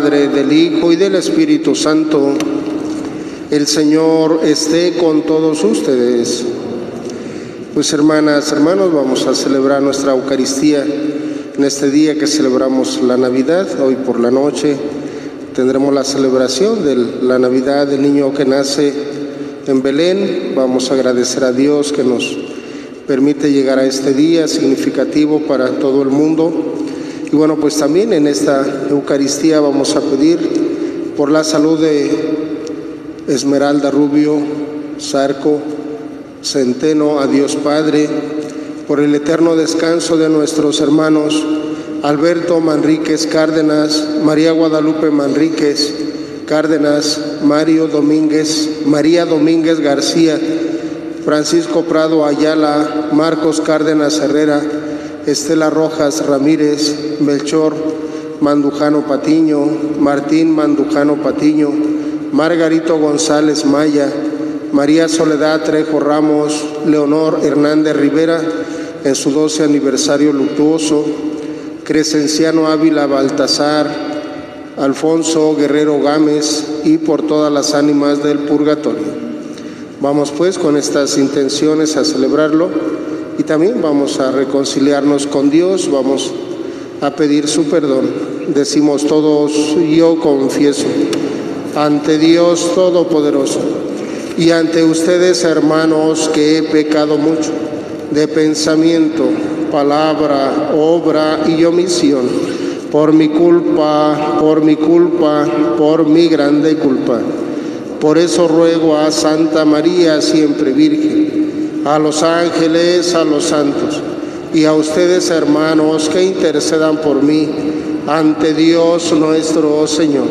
Padre, del Hijo y del Espíritu Santo, el Señor esté con todos ustedes. Pues hermanas, hermanos, vamos a celebrar nuestra Eucaristía en este día que celebramos la Navidad. Hoy por la noche tendremos la celebración de la Navidad del niño que nace en Belén. Vamos a agradecer a Dios que nos permite llegar a este día significativo para todo el mundo y bueno, pues también en esta Eucaristía vamos a pedir por la salud de Esmeralda Rubio, Zarco, Centeno, a Dios Padre, por el eterno descanso de nuestros hermanos Alberto Manríquez Cárdenas, María Guadalupe Manríquez Cárdenas, Mario Domínguez, María Domínguez García, Francisco Prado Ayala, Marcos Cárdenas Herrera, Estela Rojas Ramírez, Melchor Mandujano Patiño, Martín Mandujano Patiño, Margarito González Maya, María Soledad Trejo Ramos, Leonor Hernández Rivera, en su 12 aniversario luctuoso, Crescenciano Ávila Baltasar, Alfonso Guerrero Gámez y por todas las ánimas del purgatorio. Vamos pues con estas intenciones a celebrarlo y también vamos a reconciliarnos con Dios, vamos a pedir su perdón. Decimos todos, yo confieso ante Dios Todopoderoso y ante ustedes, hermanos, que he pecado mucho de pensamiento, palabra, obra y omisión, por mi culpa, por mi culpa, por mi grande culpa. Por eso ruego a Santa María, siempre Virgen, a los ángeles, a los santos y a ustedes hermanos que intercedan por mí ante Dios nuestro Señor.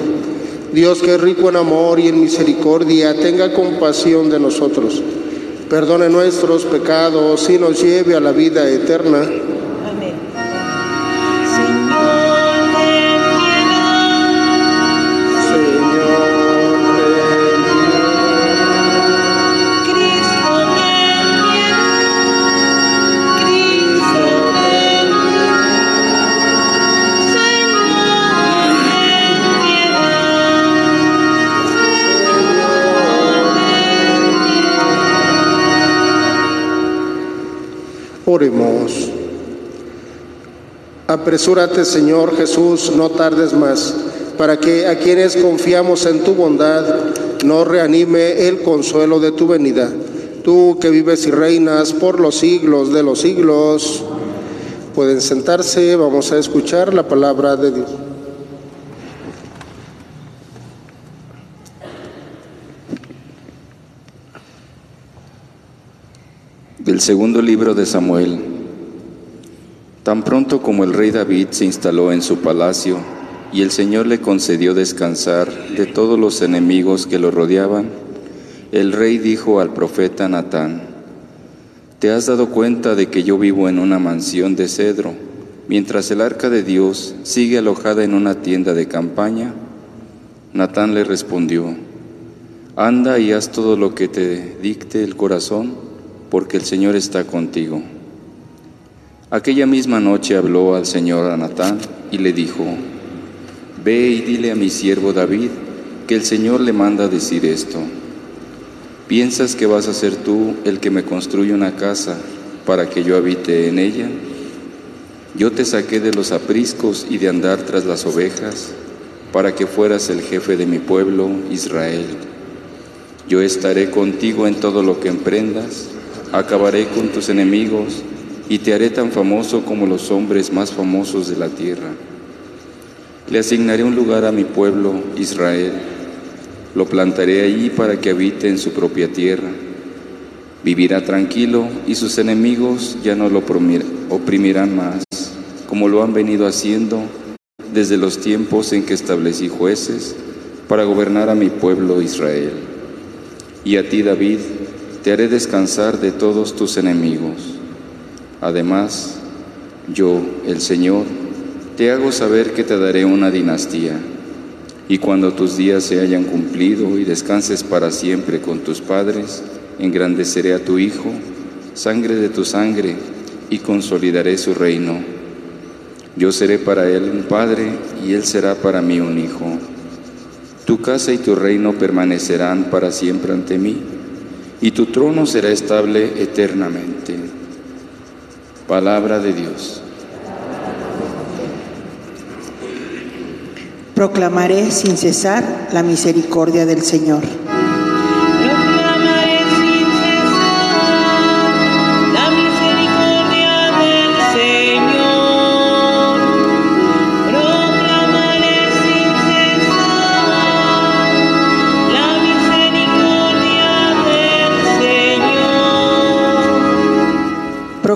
Dios que es rico en amor y en misericordia, tenga compasión de nosotros, perdone nuestros pecados y nos lleve a la vida eterna Oremos. Apresúrate, Señor Jesús, no tardes más, para que a quienes confiamos en tu bondad nos reanime el consuelo de tu venida. Tú que vives y reinas por los siglos de los siglos, pueden sentarse, vamos a escuchar la palabra de Dios. Del segundo libro de Samuel. Tan pronto como el rey David se instaló en su palacio y el Señor le concedió descansar de todos los enemigos que lo rodeaban, el rey dijo al profeta Natán, ¿te has dado cuenta de que yo vivo en una mansión de cedro, mientras el arca de Dios sigue alojada en una tienda de campaña? Natán le respondió, anda y haz todo lo que te dicte el corazón porque el Señor está contigo. Aquella misma noche habló al Señor a Natán y le dijo, Ve y dile a mi siervo David que el Señor le manda decir esto. ¿Piensas que vas a ser tú el que me construye una casa para que yo habite en ella? Yo te saqué de los apriscos y de andar tras las ovejas para que fueras el jefe de mi pueblo, Israel. Yo estaré contigo en todo lo que emprendas acabaré con tus enemigos y te haré tan famoso como los hombres más famosos de la tierra. Le asignaré un lugar a mi pueblo, Israel. Lo plantaré allí para que habite en su propia tierra. Vivirá tranquilo y sus enemigos ya no lo oprimirán más, como lo han venido haciendo desde los tiempos en que establecí jueces para gobernar a mi pueblo Israel. Y a ti, David, te haré descansar de todos tus enemigos. Además, yo, el Señor, te hago saber que te daré una dinastía, y cuando tus días se hayan cumplido y descanses para siempre con tus padres, engrandeceré a tu Hijo, sangre de tu sangre, y consolidaré su reino. Yo seré para él un padre y él será para mí un hijo. Tu casa y tu reino permanecerán para siempre ante mí, y tu trono será estable eternamente. Palabra de Dios. Proclamaré sin cesar la misericordia del Señor.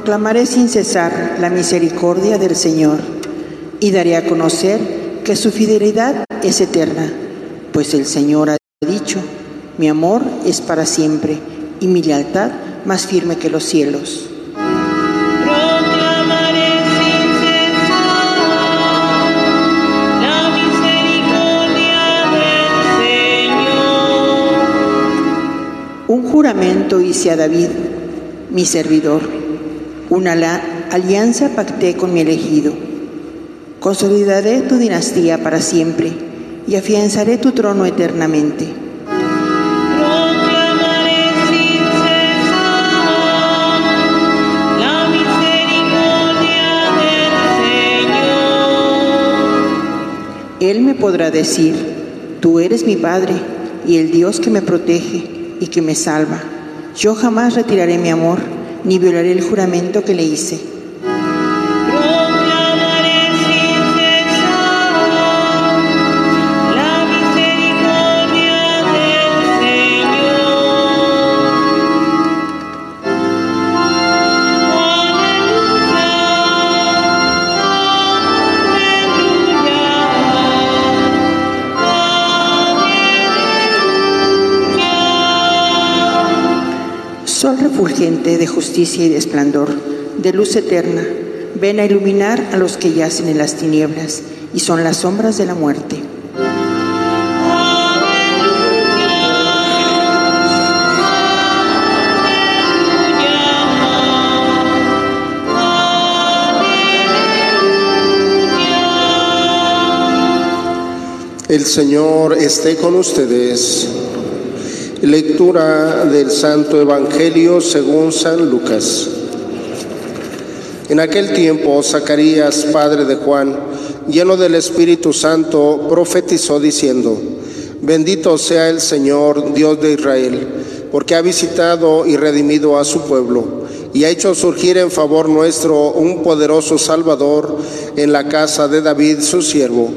Proclamaré sin cesar la misericordia del Señor y daré a conocer que su fidelidad es eterna, pues el Señor ha dicho, mi amor es para siempre y mi lealtad más firme que los cielos. Proclamaré sin cesar la misericordia del Señor. Un juramento hice a David, mi servidor, una la- alianza pacté con mi elegido. Consolidaré tu dinastía para siempre y afianzaré tu trono eternamente. Proclamaré sin cesar la misericordia del Señor. Él me podrá decir, tú eres mi Padre y el Dios que me protege y que me salva. Yo jamás retiraré mi amor ni violaré el juramento que le hice. Sol refulgente de justicia y de esplendor, de luz eterna, ven a iluminar a los que yacen en las tinieblas y son las sombras de la muerte. El Señor esté con ustedes. Lectura del Santo Evangelio según San Lucas. En aquel tiempo, Zacarías, padre de Juan, lleno del Espíritu Santo, profetizó diciendo, Bendito sea el Señor, Dios de Israel, porque ha visitado y redimido a su pueblo, y ha hecho surgir en favor nuestro un poderoso Salvador en la casa de David, su siervo.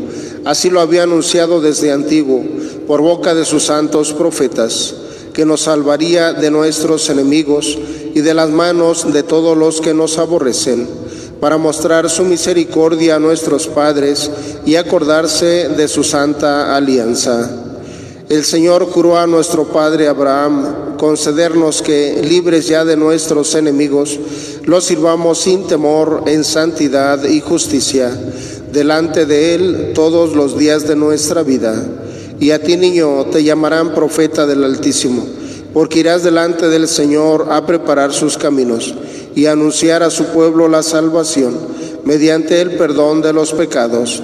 Así lo había anunciado desde antiguo, por boca de sus santos profetas, que nos salvaría de nuestros enemigos y de las manos de todos los que nos aborrecen, para mostrar su misericordia a nuestros padres y acordarse de su santa alianza. El Señor juró a nuestro padre Abraham concedernos que, libres ya de nuestros enemigos, los sirvamos sin temor en santidad y justicia delante de Él todos los días de nuestra vida. Y a ti, niño, te llamarán profeta del Altísimo, porque irás delante del Señor a preparar sus caminos y anunciar a su pueblo la salvación mediante el perdón de los pecados.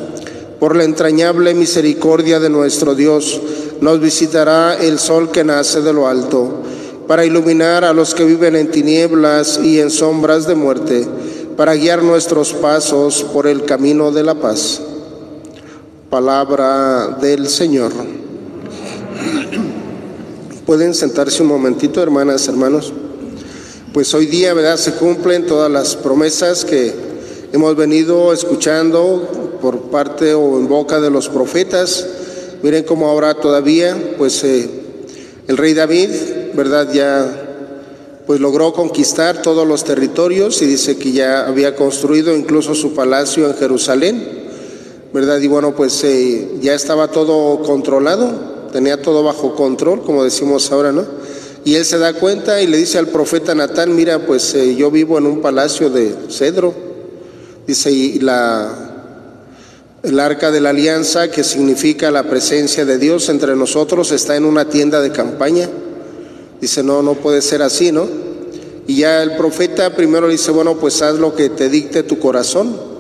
Por la entrañable misericordia de nuestro Dios, nos visitará el sol que nace de lo alto, para iluminar a los que viven en tinieblas y en sombras de muerte, para guiar nuestros pasos por el camino de la paz. Palabra del Señor. Pueden sentarse un momentito, hermanas, hermanos. Pues hoy día, ¿verdad? Se cumplen todas las promesas que hemos venido escuchando por parte o en boca de los profetas. Miren cómo ahora todavía, pues eh, el rey David, ¿verdad? Ya pues logró conquistar todos los territorios y dice que ya había construido incluso su palacio en Jerusalén, ¿verdad? Y bueno, pues eh, ya estaba todo controlado, tenía todo bajo control, como decimos ahora, ¿no? Y él se da cuenta y le dice al profeta Natán, mira, pues eh, yo vivo en un palacio de cedro, dice, y la, el arca de la alianza, que significa la presencia de Dios entre nosotros, está en una tienda de campaña. Dice, no, no puede ser así, ¿no? Y ya el profeta primero dice, bueno, pues haz lo que te dicte tu corazón.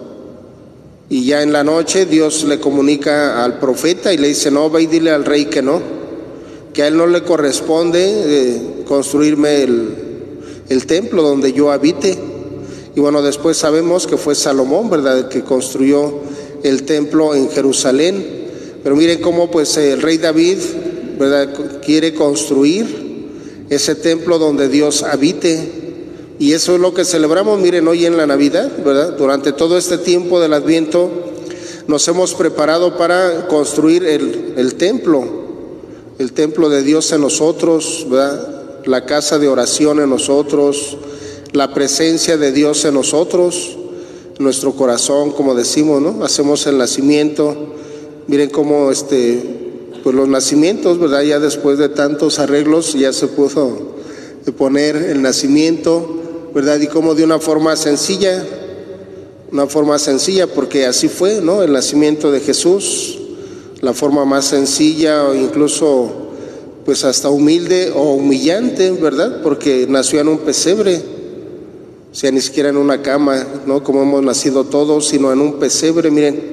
Y ya en la noche Dios le comunica al profeta y le dice, no, ve y dile al rey que no, que a él no le corresponde eh, construirme el, el templo donde yo habite. Y bueno, después sabemos que fue Salomón, ¿verdad?, que construyó el templo en Jerusalén. Pero miren cómo pues el rey David, ¿verdad?, quiere construir ese templo donde Dios habite. Y eso es lo que celebramos, miren, hoy en la Navidad, ¿verdad? Durante todo este tiempo del Adviento nos hemos preparado para construir el, el templo, el templo de Dios en nosotros, ¿verdad? La casa de oración en nosotros, la presencia de Dios en nosotros, nuestro corazón, como decimos, ¿no? Hacemos el nacimiento. Miren cómo este, pues los nacimientos, ¿verdad? Ya después de tantos arreglos ya se pudo poner el nacimiento, ¿verdad? Y como de una forma sencilla, una forma sencilla, porque así fue, ¿no? El nacimiento de Jesús, la forma más sencilla o incluso, pues hasta humilde o humillante, ¿verdad? Porque nació en un pesebre, o sea, ni siquiera en una cama, ¿no? Como hemos nacido todos, sino en un pesebre, miren.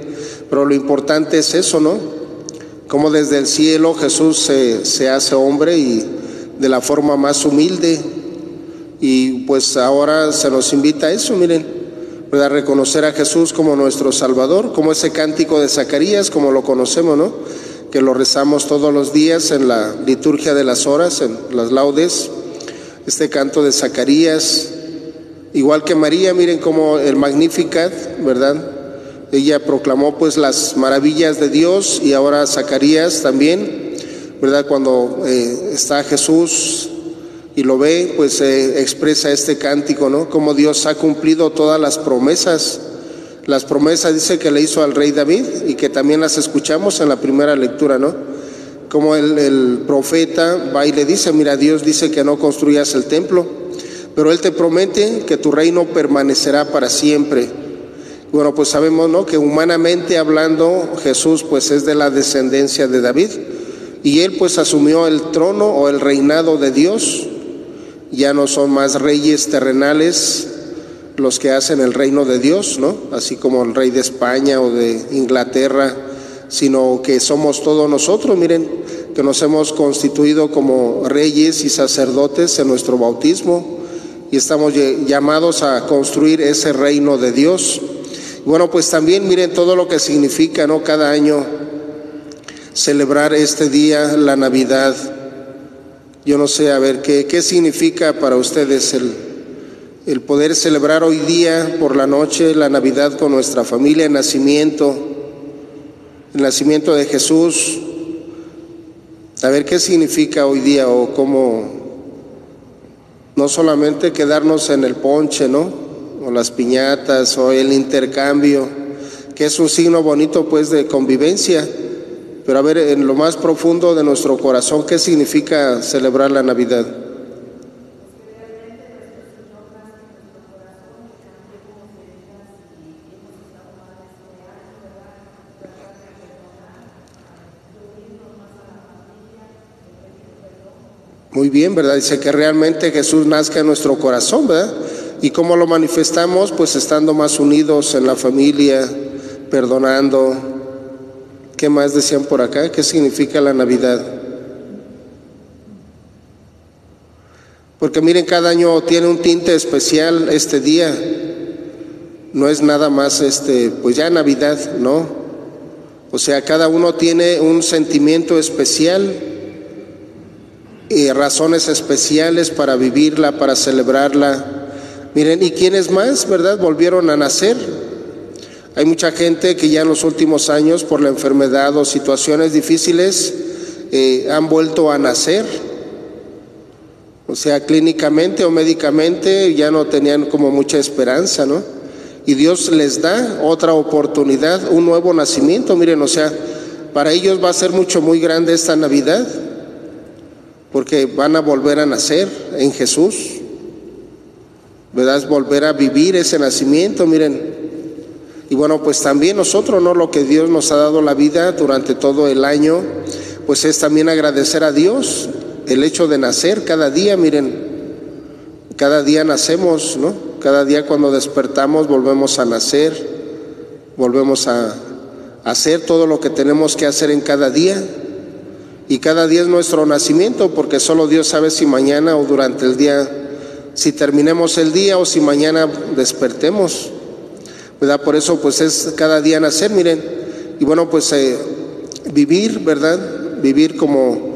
Pero lo importante es eso, ¿no? Como desde el cielo Jesús se, se hace hombre y de la forma más humilde, y pues ahora se nos invita a eso, miren, a reconocer a Jesús como nuestro Salvador, como ese cántico de Zacarías, como lo conocemos, ¿no? Que lo rezamos todos los días en la liturgia de las horas, en las laudes, este canto de Zacarías, igual que María, miren como el Magnificat, ¿verdad? Ella proclamó pues las maravillas de Dios y ahora Zacarías también, ¿verdad? Cuando eh, está Jesús y lo ve, pues eh, expresa este cántico, ¿no? Como Dios ha cumplido todas las promesas. Las promesas dice que le hizo al rey David y que también las escuchamos en la primera lectura, ¿no? Como el, el profeta va y le dice, mira, Dios dice que no construyas el templo, pero Él te promete que tu reino permanecerá para siempre. Bueno, pues sabemos, ¿no? Que humanamente hablando, Jesús pues es de la descendencia de David y Él pues asumió el trono o el reinado de Dios ya no son más reyes terrenales los que hacen el reino de Dios, ¿no? Así como el rey de España o de Inglaterra, sino que somos todos nosotros, miren, que nos hemos constituido como reyes y sacerdotes en nuestro bautismo y estamos llamados a construir ese reino de Dios. Bueno, pues también miren todo lo que significa, ¿no? Cada año celebrar este día, la Navidad. Yo no sé, a ver, ¿qué, qué significa para ustedes el, el poder celebrar hoy día por la noche la Navidad con nuestra familia, el nacimiento, el nacimiento de Jesús? A ver, ¿qué significa hoy día o cómo no solamente quedarnos en el ponche, ¿no? O las piñatas o el intercambio, que es un signo bonito pues de convivencia pero a ver, en lo más profundo de nuestro corazón, ¿qué significa celebrar la Navidad? Muy bien, ¿verdad? Dice que realmente Jesús nazca en nuestro corazón, ¿verdad? ¿Y cómo lo manifestamos? Pues estando más unidos en la familia, perdonando, ¿Qué más decían por acá? ¿Qué significa la Navidad? Porque miren, cada año tiene un tinte especial este día. No es nada más este, pues ya Navidad, ¿no? O sea, cada uno tiene un sentimiento especial y razones especiales para vivirla, para celebrarla. Miren, ¿y quiénes más, verdad? Volvieron a nacer. Hay mucha gente que ya en los últimos años, por la enfermedad o situaciones difíciles, eh, han vuelto a nacer. O sea, clínicamente o médicamente ya no tenían como mucha esperanza, ¿no? Y Dios les da otra oportunidad, un nuevo nacimiento. Miren, o sea, para ellos va a ser mucho, muy grande esta Navidad, porque van a volver a nacer en Jesús, ¿verdad? Volver a vivir ese nacimiento, miren. Y bueno, pues también nosotros, ¿no? Lo que Dios nos ha dado la vida durante todo el año, pues es también agradecer a Dios el hecho de nacer cada día, miren, cada día nacemos, ¿no? Cada día cuando despertamos volvemos a nacer, volvemos a hacer todo lo que tenemos que hacer en cada día. Y cada día es nuestro nacimiento, porque solo Dios sabe si mañana o durante el día, si terminemos el día o si mañana despertemos. ¿Verdad? Por eso pues es cada día nacer, miren. Y bueno, pues eh, vivir, ¿verdad? Vivir como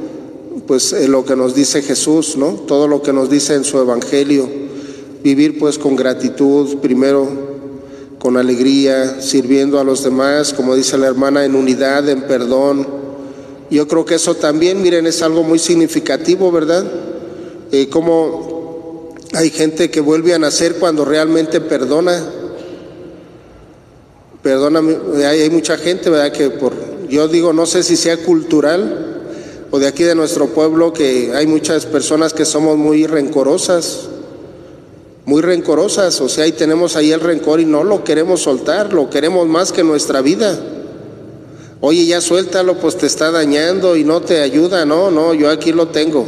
pues eh, lo que nos dice Jesús, ¿no? Todo lo que nos dice en su evangelio. Vivir pues con gratitud, primero con alegría, sirviendo a los demás, como dice la hermana, en unidad, en perdón. Yo creo que eso también, miren, es algo muy significativo, ¿verdad? Eh, como hay gente que vuelve a nacer cuando realmente perdona. Perdona, hay, mucha gente, ¿verdad? Que por, yo digo, no sé si sea cultural o de aquí de nuestro pueblo, que hay muchas personas que somos muy rencorosas muy rencorosas, o sea, ahí tenemos ahí el rencor y no lo queremos soltar, lo queremos más que nuestra vida. Oye, ya suéltalo, pues te está dañando y no te ayuda, no, no, yo aquí lo tengo.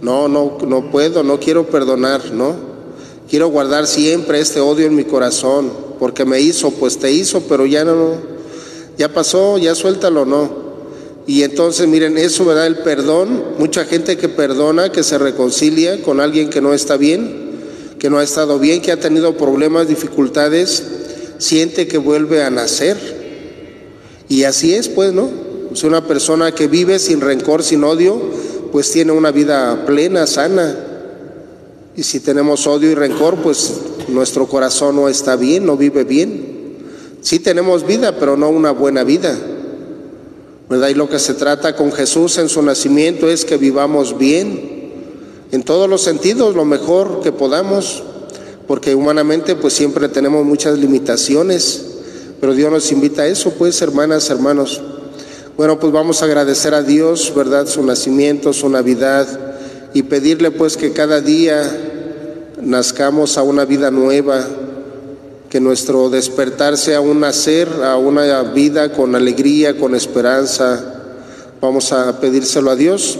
No, no, no puedo, no quiero perdonar, no. Quiero guardar siempre este odio en mi corazón, porque me hizo, pues te hizo, pero ya no, ya pasó, ya suéltalo, no. Y entonces, miren, eso, ¿verdad? El perdón, mucha gente que perdona, que se reconcilia con alguien que no está bien, que no ha estado bien, que ha tenido problemas, dificultades, siente que vuelve a nacer. Y así es, pues, ¿no? Si una persona que vive sin rencor, sin odio, pues tiene una vida plena, sana. Y si tenemos odio y rencor, pues nuestro corazón no está bien, no vive bien. Sí tenemos vida, pero no una buena vida. ¿Verdad? Y lo que se trata con Jesús en su nacimiento es que vivamos bien, en todos los sentidos, lo mejor que podamos, porque humanamente pues siempre tenemos muchas limitaciones, pero Dios nos invita a eso, pues hermanas, hermanos. Bueno, pues vamos a agradecer a Dios, ¿verdad? Su nacimiento, su Navidad, y pedirle pues que cada día nazcamos a una vida nueva, que nuestro despertar sea un nacer a una vida con alegría, con esperanza. Vamos a pedírselo a Dios.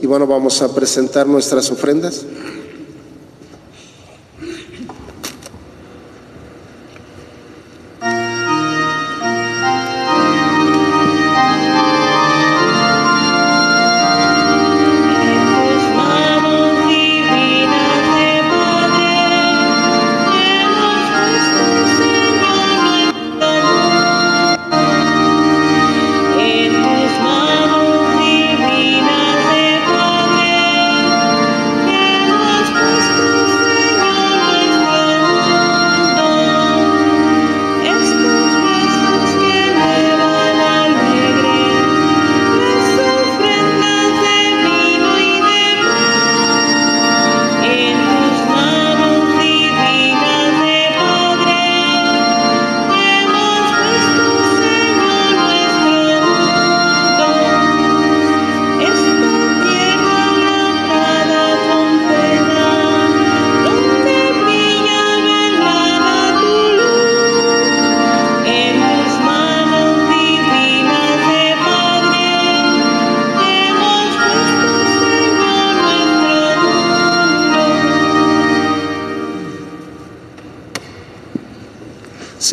Y bueno, vamos a presentar nuestras ofrendas.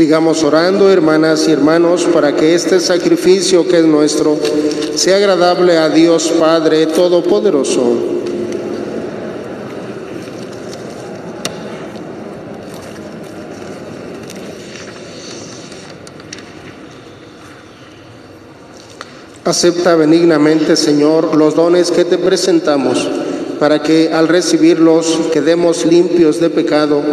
Sigamos orando, hermanas y hermanos, para que este sacrificio que es nuestro sea agradable a Dios Padre Todopoderoso. Acepta benignamente, Señor, los dones que te presentamos, para que al recibirlos quedemos limpios de pecado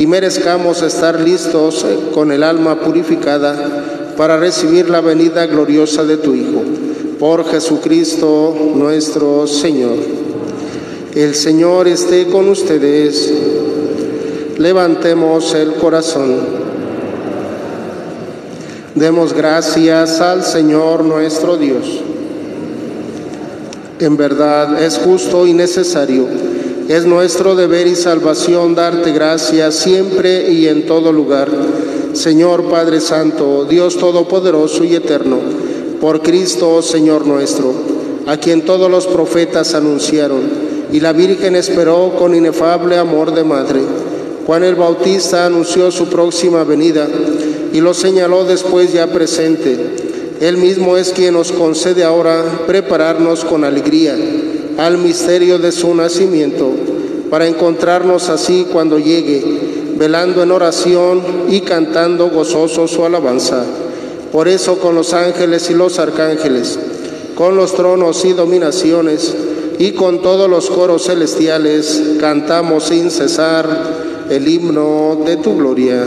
y merezcamos estar listos eh, con el alma purificada para recibir la venida gloriosa de tu Hijo. Por Jesucristo nuestro Señor. El Señor esté con ustedes. Levantemos el corazón. Demos gracias al Señor nuestro Dios. En verdad es justo y necesario, es nuestro deber y salvación darte gracias siempre y en todo lugar. Señor Padre Santo, Dios Todopoderoso y Eterno, por Cristo Señor nuestro, a quien todos los profetas anunciaron y la Virgen esperó con inefable amor de madre. Juan el Bautista anunció su próxima venida y lo señaló después ya presente. Él mismo es quien nos concede ahora prepararnos con alegría al misterio de su nacimiento, para encontrarnos así cuando llegue, velando en oración y cantando gozoso su alabanza. Por eso con los ángeles y los arcángeles, con los tronos y dominaciones, y con todos los coros celestiales, cantamos sin cesar el himno de tu gloria.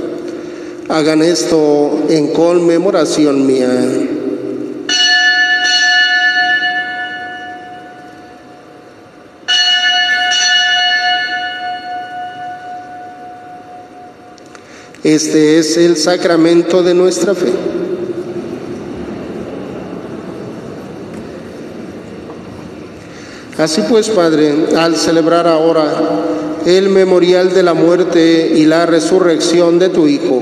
Hagan esto en conmemoración mía. Este es el sacramento de nuestra fe. Así pues, Padre, al celebrar ahora el memorial de la muerte y la resurrección de tu Hijo,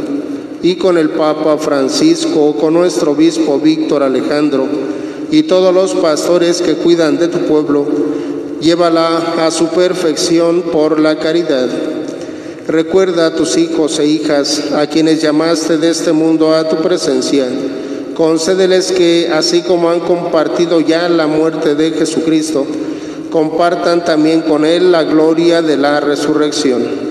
y con el Papa Francisco, con nuestro obispo Víctor Alejandro y todos los pastores que cuidan de tu pueblo, llévala a su perfección por la caridad. Recuerda a tus hijos e hijas, a quienes llamaste de este mundo a tu presencia. Concédeles que, así como han compartido ya la muerte de Jesucristo, compartan también con Él la gloria de la resurrección.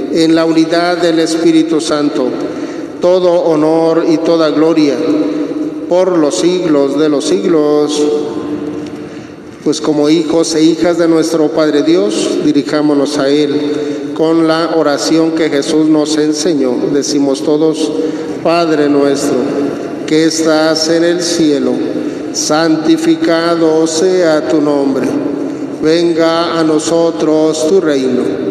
en la unidad del Espíritu Santo, todo honor y toda gloria por los siglos de los siglos. Pues como hijos e hijas de nuestro Padre Dios, dirijámonos a Él con la oración que Jesús nos enseñó. Decimos todos, Padre nuestro, que estás en el cielo santificado sea tu nombre. Venga a nosotros tu reino.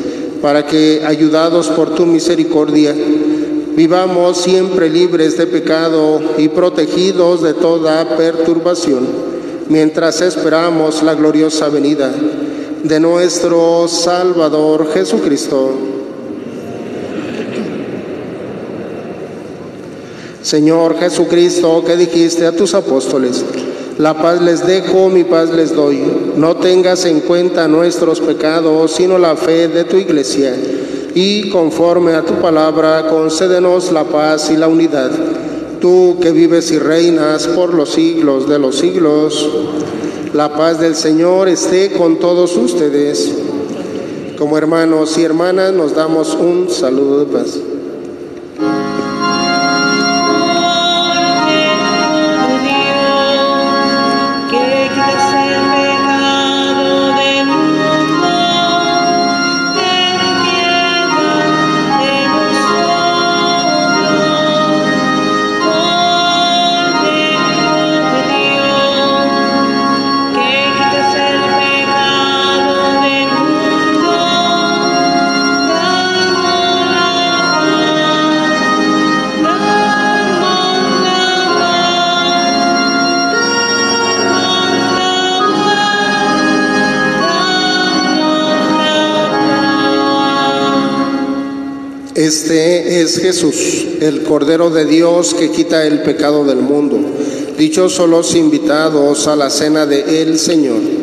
para que, ayudados por tu misericordia, vivamos siempre libres de pecado y protegidos de toda perturbación, mientras esperamos la gloriosa venida de nuestro Salvador Jesucristo. Señor Jesucristo, que dijiste a tus apóstoles, la paz les dejo, mi paz les doy. No tengas en cuenta nuestros pecados, sino la fe de tu iglesia. Y conforme a tu palabra, concédenos la paz y la unidad. Tú que vives y reinas por los siglos de los siglos, la paz del Señor esté con todos ustedes. Como hermanos y hermanas nos damos un saludo de paz. Este es Jesús, el Cordero de Dios que quita el pecado del mundo. Dichosos los invitados a la cena de el Señor.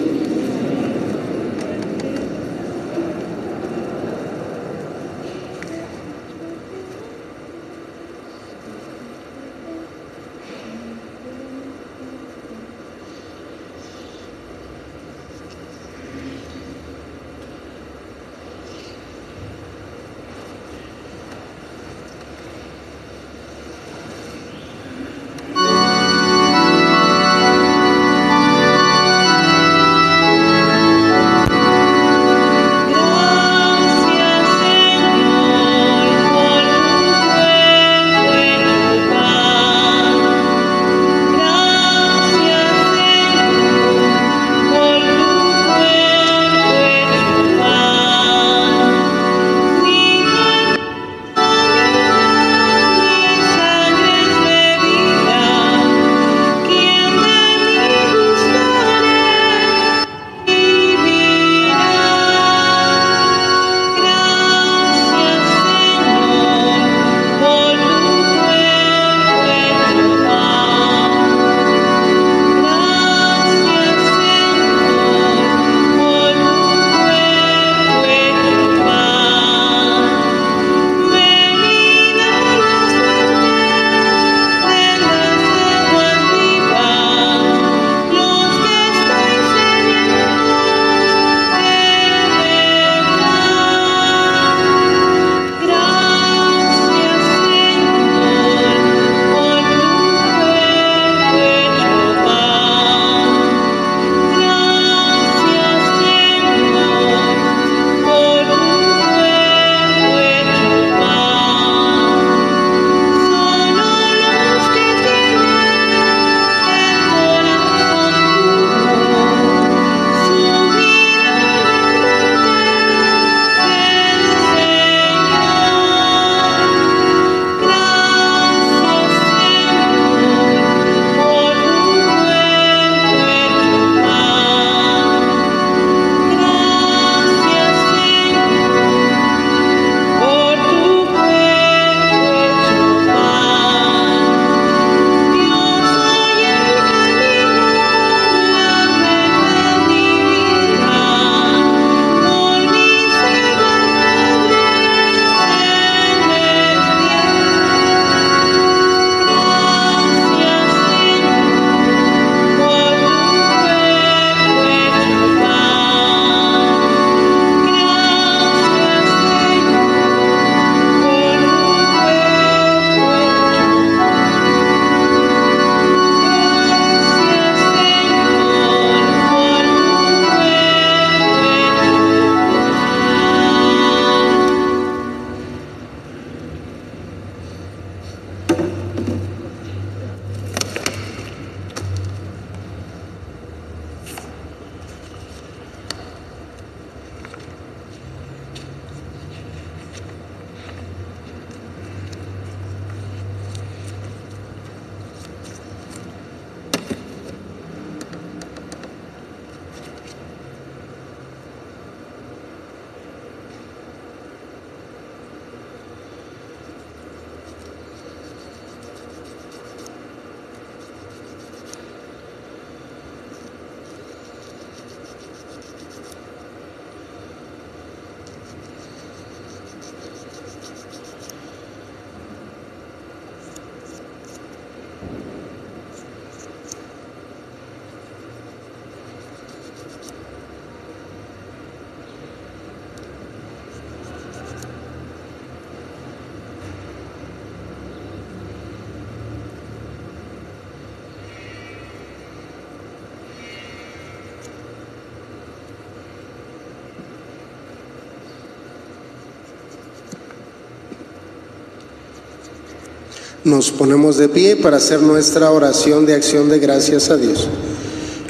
Nos ponemos de pie para hacer nuestra oración de acción de gracias a Dios.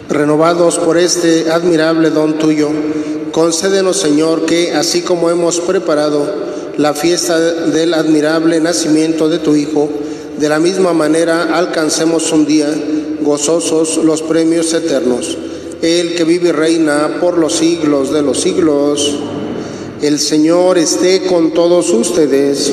Renovados por este admirable don tuyo, concédenos, Señor, que así como hemos preparado la fiesta del admirable nacimiento de tu Hijo, de la misma manera alcancemos un día gozosos los premios eternos. El que vive y reina por los siglos de los siglos. El Señor esté con todos ustedes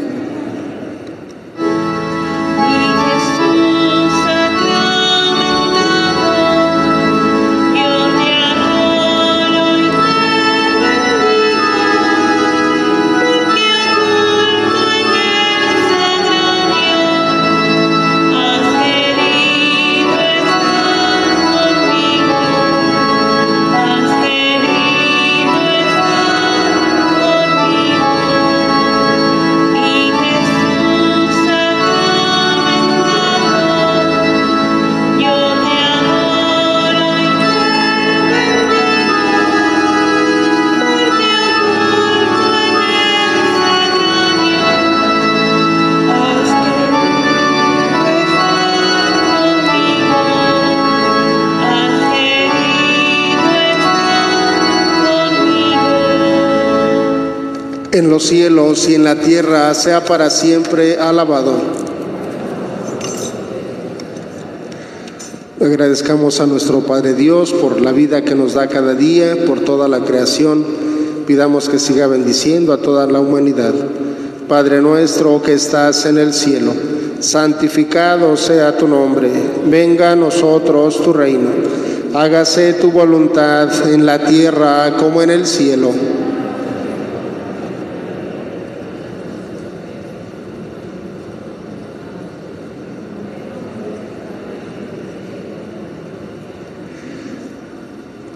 En los cielos y en la tierra sea para siempre alabado. Agradezcamos a nuestro Padre Dios por la vida que nos da cada día, por toda la creación. Pidamos que siga bendiciendo a toda la humanidad. Padre nuestro que estás en el cielo, santificado sea tu nombre. Venga a nosotros tu reino. Hágase tu voluntad en la tierra como en el cielo.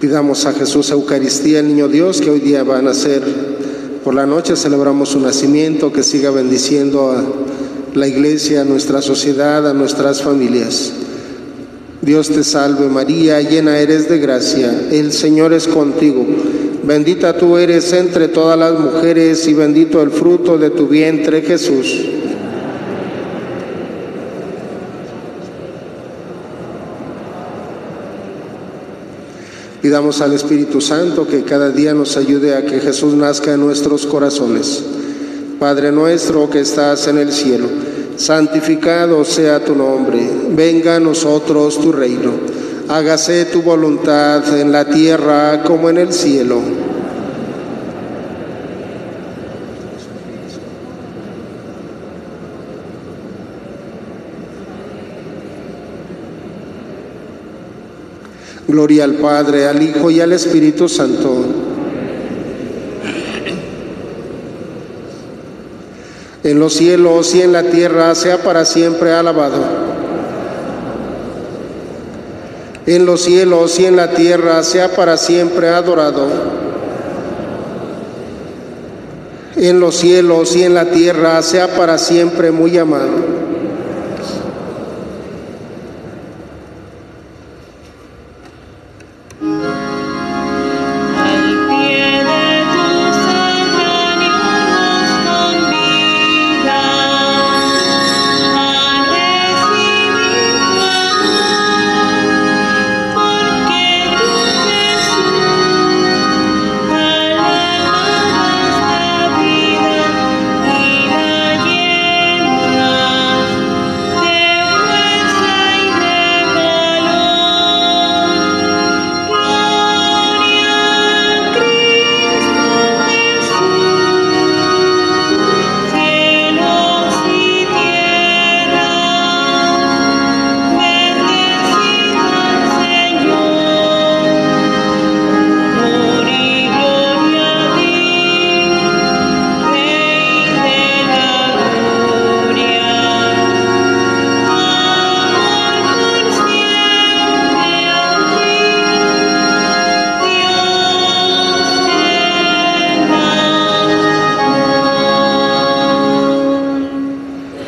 Pidamos a Jesús Eucaristía, el niño Dios, que hoy día va a nacer. Por la noche celebramos su nacimiento, que siga bendiciendo a la iglesia, a nuestra sociedad, a nuestras familias. Dios te salve María, llena eres de gracia, el Señor es contigo. Bendita tú eres entre todas las mujeres y bendito el fruto de tu vientre Jesús. Pidamos al Espíritu Santo que cada día nos ayude a que Jesús nazca en nuestros corazones. Padre nuestro que estás en el cielo, santificado sea tu nombre, venga a nosotros tu reino, hágase tu voluntad en la tierra como en el cielo. Gloria al Padre, al Hijo y al Espíritu Santo. En los cielos y en la tierra sea para siempre alabado. En los cielos y en la tierra sea para siempre adorado. En los cielos y en la tierra sea para siempre muy amado.